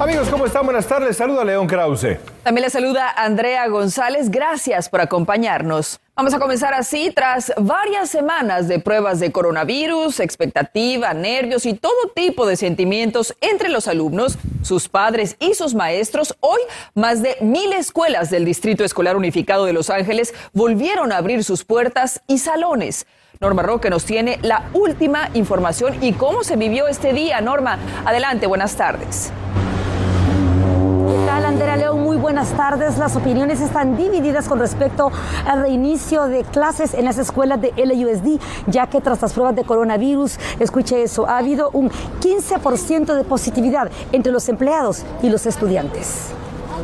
Amigos, ¿cómo están? Buenas tardes. Saluda León Krause. También le saluda Andrea González. Gracias por acompañarnos. Vamos a comenzar así. Tras varias semanas de pruebas de coronavirus, expectativa, nervios y todo tipo de sentimientos entre los alumnos, sus padres y sus maestros, hoy más de mil escuelas del Distrito Escolar Unificado de Los Ángeles volvieron a abrir sus puertas y salones. Norma Roque nos tiene la última información y cómo se vivió este día. Norma, adelante, buenas tardes. Buenas tardes. Las opiniones están divididas con respecto al reinicio de clases en las escuelas de LUSD, ya que tras las pruebas de coronavirus, escuche eso, ha habido un 15% de positividad entre los empleados y los estudiantes.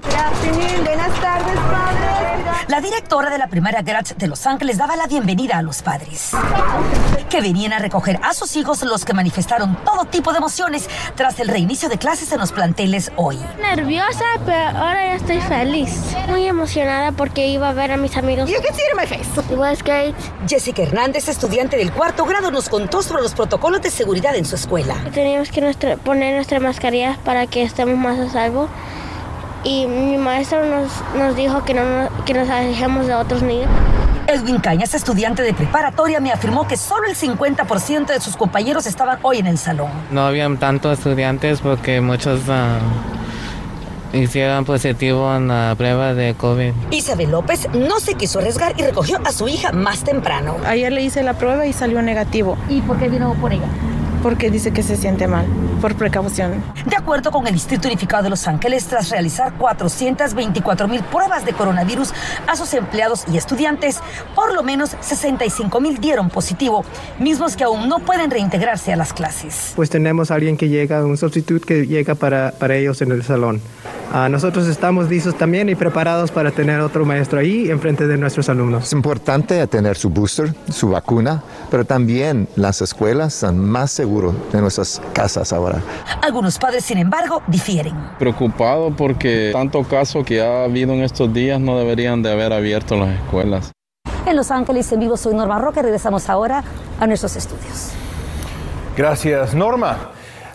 Buenas tardes, padre. La directora de la primaria Gratz de Los Ángeles daba la bienvenida a los padres, que venían a recoger a sus hijos los que manifestaron todo tipo de emociones tras el reinicio de clases en los planteles hoy. Nerviosa, pero ahora ya estoy feliz. Muy emocionada porque iba a ver a mis amigos. You can see it in my face. It was great. Jessica Hernández, estudiante del cuarto grado, nos contó sobre los protocolos de seguridad en su escuela. Teníamos que nuestra- poner nuestra mascarilla para que estemos más a salvo. Y mi maestro nos, nos dijo que no nos- que nos alejemos de otros niños. Edwin Cañas, estudiante de preparatoria, me afirmó que solo el 50% de sus compañeros estaban hoy en el salón. No habían tantos estudiantes porque muchos ah, hicieron positivo en la prueba de COVID. Isabel López no se quiso arriesgar y recogió a su hija más temprano. Ayer le hice la prueba y salió negativo ¿Y por qué vino por ella? Porque dice que se siente mal, por precaución. De acuerdo con el Distrito Unificado de Los Ángeles, tras realizar 424 mil pruebas de coronavirus a sus empleados y estudiantes, por lo menos 65 mil dieron positivo, mismos que aún no pueden reintegrarse a las clases. pues tenemos a alguien que llega, un sustituto que llega para, para ellos en el salón. Ah, nosotros estamos listos también y preparados para tener otro maestro ahí enfrente de nuestros alumnos. Es importante tener su booster, su vacuna, pero también las escuelas están más seguras de nuestras casas ahora. Algunos padres, sin embargo, difieren. Preocupado porque tanto caso que ha habido en estos días no deberían de haber abierto las escuelas. En Los Ángeles, en vivo, soy Norma Roque. Regresamos ahora a nuestros estudios. Gracias, Norma.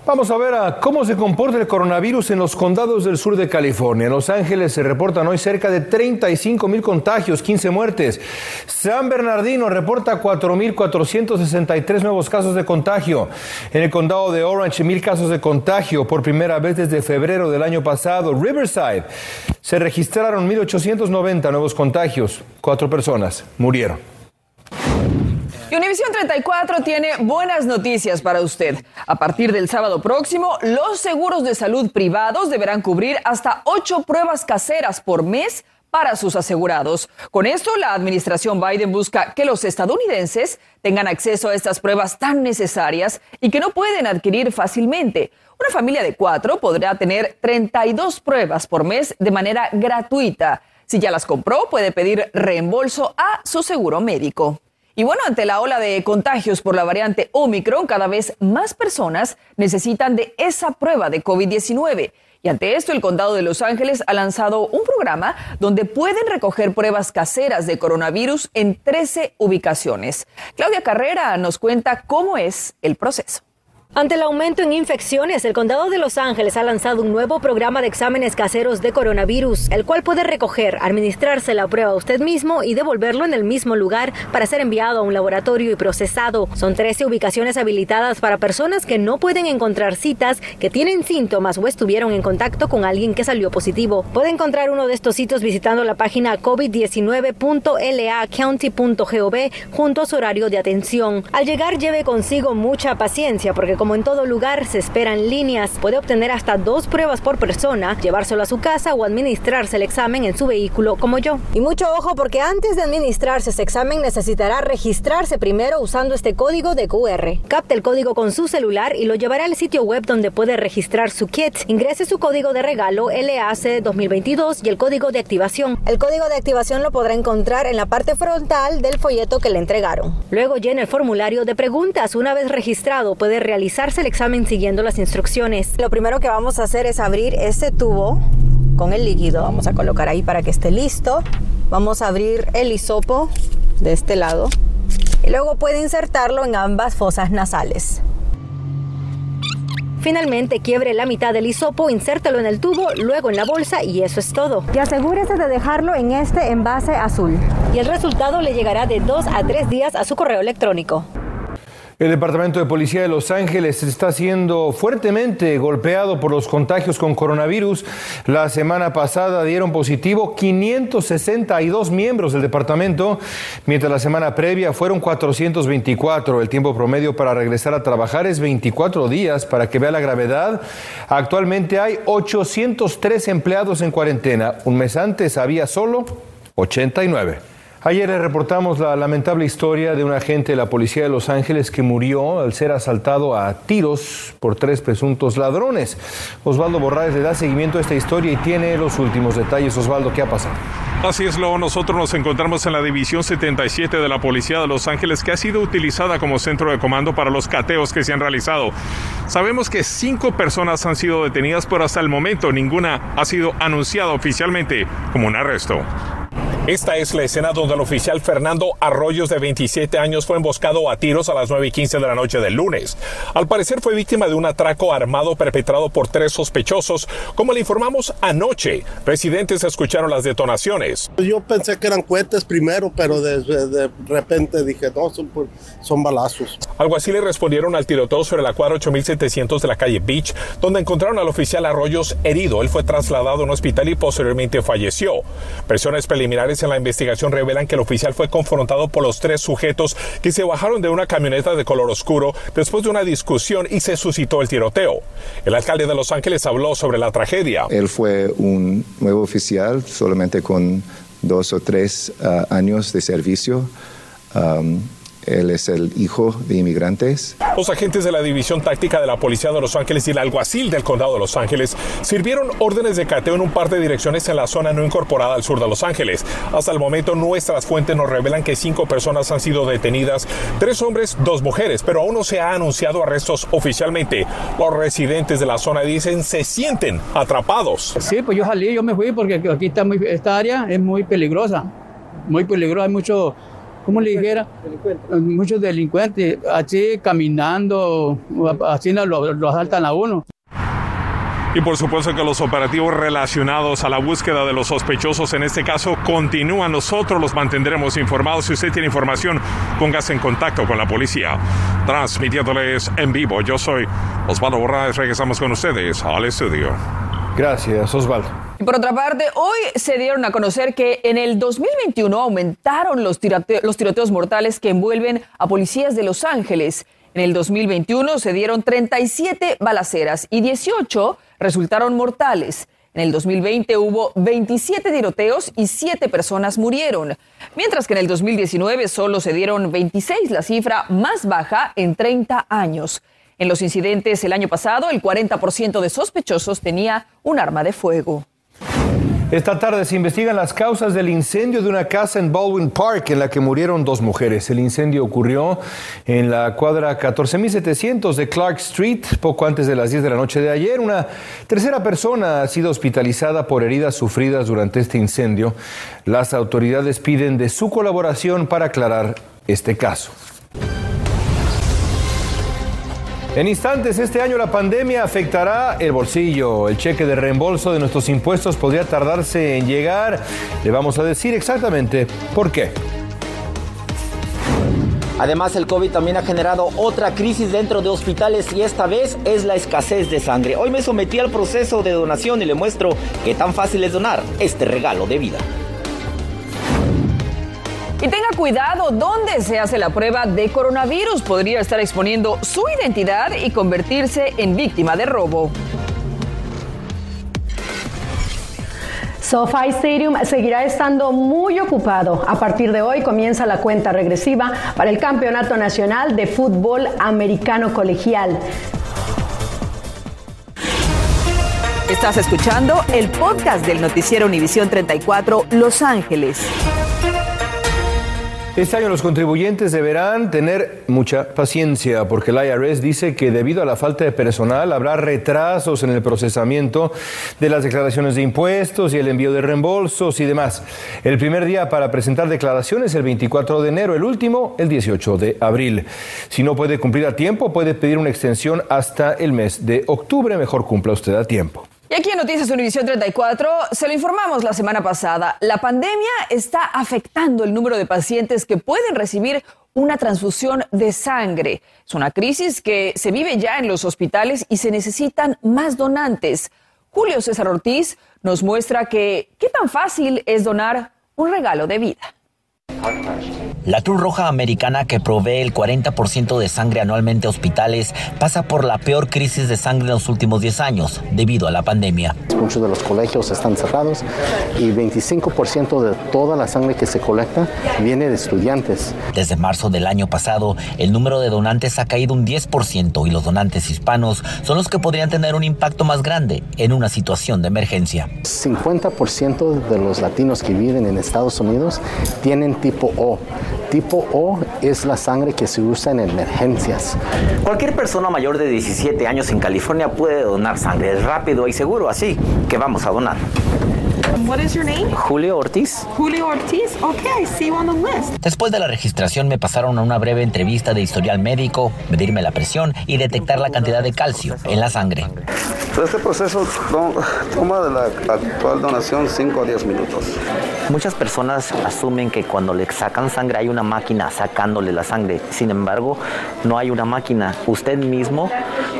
Vamos a ver a cómo se comporta el coronavirus en los condados del sur de California. En Los Ángeles se reportan hoy cerca de 35 mil contagios, 15 muertes. San Bernardino reporta 4.463 nuevos casos de contagio. En el condado de Orange, mil casos de contagio por primera vez desde febrero del año pasado. Riverside se registraron 1.890 nuevos contagios. Cuatro personas murieron. Y Univisión 34 tiene buenas noticias para usted. A partir del sábado próximo, los seguros de salud privados deberán cubrir hasta ocho pruebas caseras por mes para sus asegurados. Con esto, la administración Biden busca que los estadounidenses tengan acceso a estas pruebas tan necesarias y que no pueden adquirir fácilmente. Una familia de cuatro podrá tener 32 pruebas por mes de manera gratuita. Si ya las compró, puede pedir reembolso a su seguro médico. Y bueno, ante la ola de contagios por la variante Omicron, cada vez más personas necesitan de esa prueba de COVID-19. Y ante esto, el condado de Los Ángeles ha lanzado un programa donde pueden recoger pruebas caseras de coronavirus en 13 ubicaciones. Claudia Carrera nos cuenta cómo es el proceso. Ante el aumento en infecciones, el condado de Los Ángeles ha lanzado un nuevo programa de exámenes caseros de coronavirus, el cual puede recoger, administrarse la prueba a usted mismo y devolverlo en el mismo lugar para ser enviado a un laboratorio y procesado. Son 13 ubicaciones habilitadas para personas que no pueden encontrar citas, que tienen síntomas o estuvieron en contacto con alguien que salió positivo. Puede encontrar uno de estos sitios visitando la página covid19.lacounty.gov junto a su horario de atención. Al llegar lleve consigo mucha paciencia porque en todo lugar se esperan líneas. Puede obtener hasta dos pruebas por persona, llevárselo a su casa o administrarse el examen en su vehículo como yo. Y mucho ojo porque antes de administrarse ese examen necesitará registrarse primero usando este código de QR. Capte el código con su celular y lo llevará al sitio web donde puede registrar su kit. Ingrese su código de regalo LAC 2022 y el código de activación. El código de activación lo podrá encontrar en la parte frontal del folleto que le entregaron. Luego llena el formulario de preguntas. Una vez registrado puede realizarse el examen siguiendo las instrucciones. Lo primero que vamos a hacer es abrir este tubo con el líquido. Vamos a colocar ahí para que esté listo. Vamos a abrir el hisopo de este lado y luego puede insertarlo en ambas fosas nasales. Finalmente, quiebre la mitad del hisopo, insértelo en el tubo, luego en la bolsa y eso es todo. Y asegúrese de dejarlo en este envase azul. Y el resultado le llegará de 2 a 3 días a su correo electrónico. El Departamento de Policía de Los Ángeles está siendo fuertemente golpeado por los contagios con coronavirus. La semana pasada dieron positivo 562 miembros del departamento, mientras la semana previa fueron 424. El tiempo promedio para regresar a trabajar es 24 días. Para que vea la gravedad, actualmente hay 803 empleados en cuarentena. Un mes antes había solo 89. Ayer le reportamos la lamentable historia de un agente de la policía de Los Ángeles que murió al ser asaltado a tiros por tres presuntos ladrones. Osvaldo Borraes le da seguimiento a esta historia y tiene los últimos detalles. Osvaldo, ¿qué ha pasado? Así es, lo nosotros nos encontramos en la División 77 de la Policía de Los Ángeles que ha sido utilizada como centro de comando para los cateos que se han realizado. Sabemos que cinco personas han sido detenidas, pero hasta el momento ninguna ha sido anunciada oficialmente como un arresto. Esta es la escena donde el oficial Fernando Arroyos, de 27 años, fue emboscado a tiros a las 9 y 15 de la noche del lunes. Al parecer fue víctima de un atraco armado perpetrado por tres sospechosos. Como le informamos anoche, residentes escucharon las detonaciones. Yo pensé que eran cohetes primero, pero de, de repente dije, no, son, son, balazos. Algo así le respondieron al tiroteo sobre la cuadra 8700 de la calle Beach, donde encontraron al oficial Arroyos herido. Él fue trasladado a un hospital y posteriormente falleció. Presiones preliminares en la investigación revelan que el oficial fue confrontado por los tres sujetos que se bajaron de una camioneta de color oscuro después de una discusión y se suscitó el tiroteo. El alcalde de Los Ángeles habló sobre la tragedia. Él fue un nuevo oficial solamente con dos o tres uh, años de servicio. Él es el hijo de inmigrantes. Los agentes de la División Táctica de la Policía de Los Ángeles y el alguacil del Condado de Los Ángeles sirvieron órdenes de cateo en un par de direcciones en la zona no incorporada al sur de Los Ángeles. Hasta el momento nuestras fuentes nos revelan que cinco personas han sido detenidas, tres hombres, dos mujeres, pero aún no se ha anunciado arrestos oficialmente. Los residentes de la zona dicen se sienten atrapados. Sí, pues yo salí, yo me fui porque aquí está muy, esta área es muy peligrosa, muy peligrosa, hay mucho como le dijera, muchos delincuentes, así caminando, así lo, lo asaltan a uno. Y por supuesto que los operativos relacionados a la búsqueda de los sospechosos en este caso continúan. Nosotros los mantendremos informados. Si usted tiene información, póngase en contacto con la policía. Transmitiéndoles en vivo, yo soy Osvaldo Borraes. Regresamos con ustedes al estudio. Gracias, Osvaldo. Por otra parte, hoy se dieron a conocer que en el 2021 aumentaron los, los tiroteos mortales que envuelven a policías de Los Ángeles. En el 2021 se dieron 37 balaceras y 18 resultaron mortales. En el 2020 hubo 27 tiroteos y 7 personas murieron, mientras que en el 2019 solo se dieron 26, la cifra más baja en 30 años. En los incidentes el año pasado, el 40% de sospechosos tenía un arma de fuego. Esta tarde se investigan las causas del incendio de una casa en Baldwin Park en la que murieron dos mujeres. El incendio ocurrió en la cuadra 14700 de Clark Street poco antes de las 10 de la noche de ayer. Una tercera persona ha sido hospitalizada por heridas sufridas durante este incendio. Las autoridades piden de su colaboración para aclarar este caso. En instantes, este año la pandemia afectará el bolsillo. El cheque de reembolso de nuestros impuestos podría tardarse en llegar. Le vamos a decir exactamente por qué. Además, el COVID también ha generado otra crisis dentro de hospitales y esta vez es la escasez de sangre. Hoy me sometí al proceso de donación y le muestro qué tan fácil es donar este regalo de vida. Y tenga cuidado dónde se hace la prueba de coronavirus. Podría estar exponiendo su identidad y convertirse en víctima de robo. SoFi Stadium seguirá estando muy ocupado. A partir de hoy comienza la cuenta regresiva para el Campeonato Nacional de Fútbol Americano Colegial. Estás escuchando el podcast del noticiero Univisión 34 Los Ángeles. Este año los contribuyentes deberán tener mucha paciencia porque el IRS dice que debido a la falta de personal habrá retrasos en el procesamiento de las declaraciones de impuestos y el envío de reembolsos y demás. El primer día para presentar declaraciones el 24 de enero, el último el 18 de abril. Si no puede cumplir a tiempo, puede pedir una extensión hasta el mes de octubre. Mejor cumpla usted a tiempo. Y aquí en Noticias Univisión 34 se lo informamos la semana pasada. La pandemia está afectando el número de pacientes que pueden recibir una transfusión de sangre. Es una crisis que se vive ya en los hospitales y se necesitan más donantes. Julio César Ortiz nos muestra que qué tan fácil es donar un regalo de vida. La Cruz Roja Americana, que provee el 40% de sangre anualmente a hospitales, pasa por la peor crisis de sangre en los últimos 10 años debido a la pandemia. Muchos de los colegios están cerrados y 25% de toda la sangre que se colecta viene de estudiantes. Desde marzo del año pasado, el número de donantes ha caído un 10% y los donantes hispanos son los que podrían tener un impacto más grande en una situación de emergencia. 50% de los latinos que viven en Estados Unidos tienen tipo O. Tipo O es la sangre que se usa en emergencias. Cualquier persona mayor de 17 años en California puede donar sangre. Es rápido y seguro, así que vamos a donar. What is your name? Julio Ortiz. Julio Ortiz. Okay, I see you on the list. Después de la registración me pasaron a una breve entrevista de historial médico, medirme la presión y detectar la cantidad de calcio en la sangre. Este proceso toma de la actual donación 5 a 10 minutos. Muchas personas asumen que cuando le sacan sangre hay una máquina sacándole la sangre. Sin embargo, no hay una máquina. Usted mismo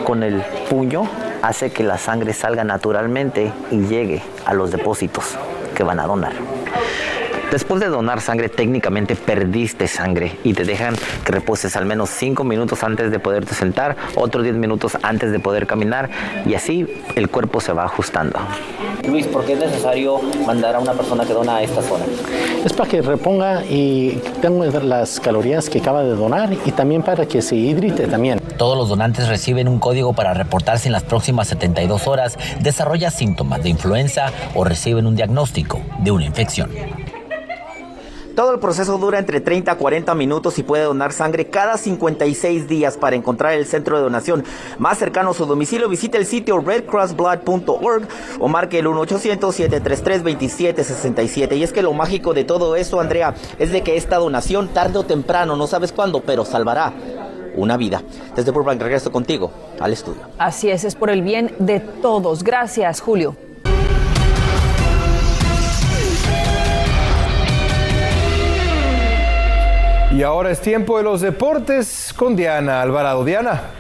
con el puño hace que la sangre salga naturalmente y llegue a los depósitos que van a donar. Después de donar sangre, técnicamente perdiste sangre y te dejan que reposes al menos 5 minutos antes de poderte sentar, otros 10 minutos antes de poder caminar y así el cuerpo se va ajustando. Luis, ¿por qué es necesario mandar a una persona que dona a esta zona? Es para que reponga y tenga las calorías que acaba de donar y también para que se hidrate también. Todos los donantes reciben un código para reportarse en las próximas 72 horas, desarrolla síntomas de influenza o reciben un diagnóstico de una infección. Todo el proceso dura entre 30 a 40 minutos y puede donar sangre cada 56 días. Para encontrar el centro de donación más cercano a su domicilio, visite el sitio redcrossblood.org o marque el 1-800-733-2767. Y es que lo mágico de todo esto, Andrea, es de que esta donación tarde o temprano, no sabes cuándo, pero salvará una vida. Desde Burbank regreso contigo al estudio. Así es, es por el bien de todos. Gracias, Julio. Y ahora es tiempo de los deportes con Diana Alvarado. Diana.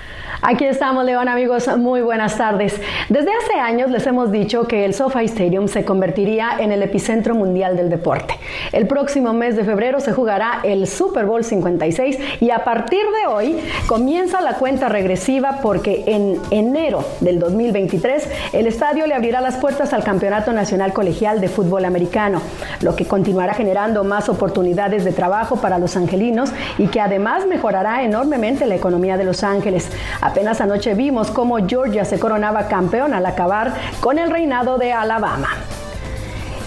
Aquí estamos, León, amigos. Muy buenas tardes. Desde hace años les hemos dicho que el SoFi Stadium se convertiría en el epicentro mundial del deporte. El próximo mes de febrero se jugará el Super Bowl 56 y a partir de hoy comienza la cuenta regresiva porque en enero del 2023 el estadio le abrirá las puertas al Campeonato Nacional Colegial de Fútbol Americano, lo que continuará generando más oportunidades de trabajo para los angelinos y que además mejorará enormemente la economía de Los Ángeles. Apenas anoche vimos cómo Georgia se coronaba campeón al acabar con el reinado de Alabama.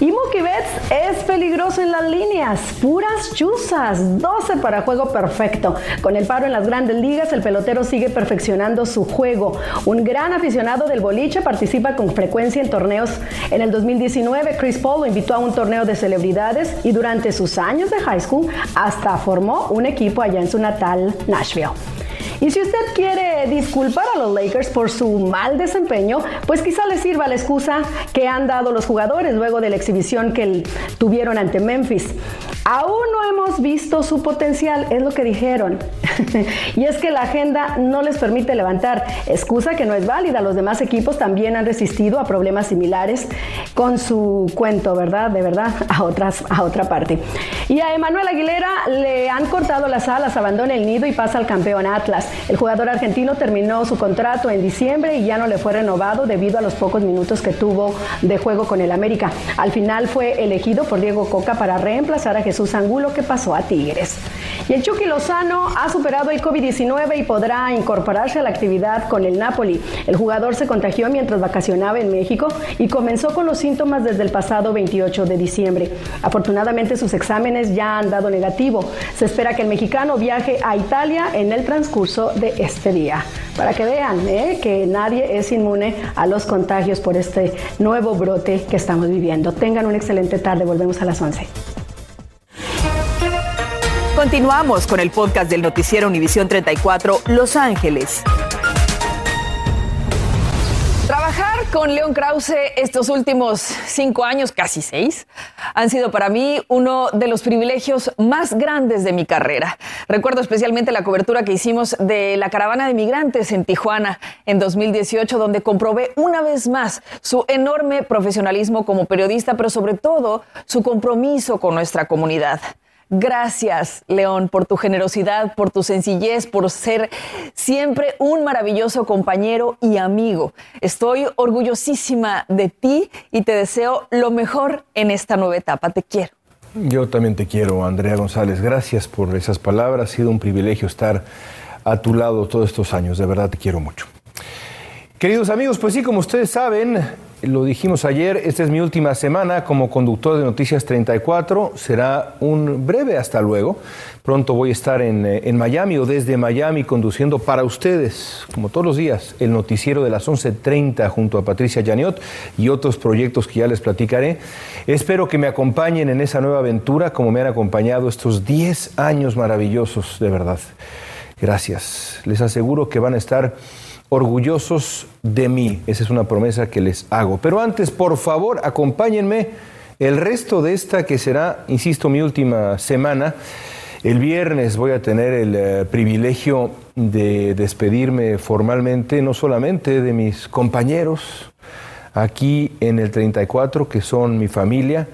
Y Mookie Betts es peligroso en las líneas, puras chuzas, 12 para juego perfecto. Con el paro en las grandes ligas, el pelotero sigue perfeccionando su juego. Un gran aficionado del boliche participa con frecuencia en torneos. En el 2019, Chris Paul lo invitó a un torneo de celebridades y durante sus años de high school hasta formó un equipo allá en su natal Nashville. Y si usted quiere disculpar a los Lakers por su mal desempeño, pues quizá le sirva la excusa que han dado los jugadores luego de la exhibición que tuvieron ante Memphis. Aún no hemos visto su potencial, es lo que dijeron. y es que la agenda no les permite levantar, excusa que no es válida. Los demás equipos también han resistido a problemas similares con su cuento, ¿verdad? De verdad, a, otras, a otra parte. Y a Emanuel Aguilera le han cortado las alas, abandona el nido y pasa al campeón Atlas. El jugador argentino terminó su contrato en diciembre y ya no le fue renovado debido a los pocos minutos que tuvo de juego con el América. Al final fue elegido por Diego Coca para reemplazar a Jesús Jesús que pasó a Tigres. Y el Chucky Lozano ha superado el COVID-19 y podrá incorporarse a la actividad con el Napoli. El jugador se contagió mientras vacacionaba en México y comenzó con los síntomas desde el pasado 28 de diciembre. Afortunadamente sus exámenes ya han dado negativo. Se espera que el mexicano viaje a Italia en el transcurso de este día. Para que vean ¿eh? que nadie es inmune a los contagios por este nuevo brote que estamos viviendo. Tengan una excelente tarde. Volvemos a las 11. Continuamos con el podcast del noticiero Univisión 34 Los Ángeles. Trabajar con León Krause estos últimos cinco años, casi seis, han sido para mí uno de los privilegios más grandes de mi carrera. Recuerdo especialmente la cobertura que hicimos de la caravana de migrantes en Tijuana en 2018, donde comprobé una vez más su enorme profesionalismo como periodista, pero sobre todo su compromiso con nuestra comunidad. Gracias, León, por tu generosidad, por tu sencillez, por ser siempre un maravilloso compañero y amigo. Estoy orgullosísima de ti y te deseo lo mejor en esta nueva etapa. Te quiero. Yo también te quiero, Andrea González. Gracias por esas palabras. Ha sido un privilegio estar a tu lado todos estos años. De verdad te quiero mucho. Queridos amigos, pues sí, como ustedes saben, lo dijimos ayer, esta es mi última semana como conductor de Noticias 34. Será un breve hasta luego. Pronto voy a estar en, eh, en, Miami o desde Miami conduciendo para ustedes, como todos los días, el noticiero de las 11.30 junto a Patricia Janiot y otros proyectos que ya les platicaré. Espero que me acompañen en esa nueva aventura como me han acompañado estos 10 años maravillosos, de verdad. Gracias. Les aseguro que van a estar orgullosos de mí. Esa es una promesa que les hago. Pero antes, por favor, acompáñenme el resto de esta que será, insisto, mi última semana. El viernes voy a tener el eh, privilegio de despedirme formalmente, no solamente de mis compañeros aquí en el 34, que son mi familia,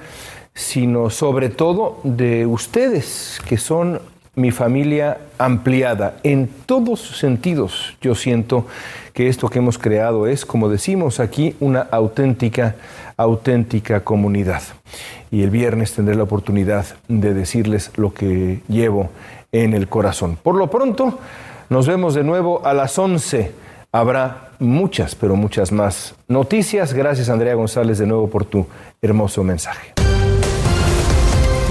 sino sobre todo de ustedes, que son mi familia ampliada. En todos sentidos yo siento que esto que hemos creado es, como decimos aquí, una auténtica, auténtica comunidad. Y el viernes tendré la oportunidad de decirles lo que llevo en el corazón. Por lo pronto, nos vemos de nuevo a las 11. Habrá muchas, pero muchas más noticias. Gracias Andrea González de nuevo por tu hermoso mensaje.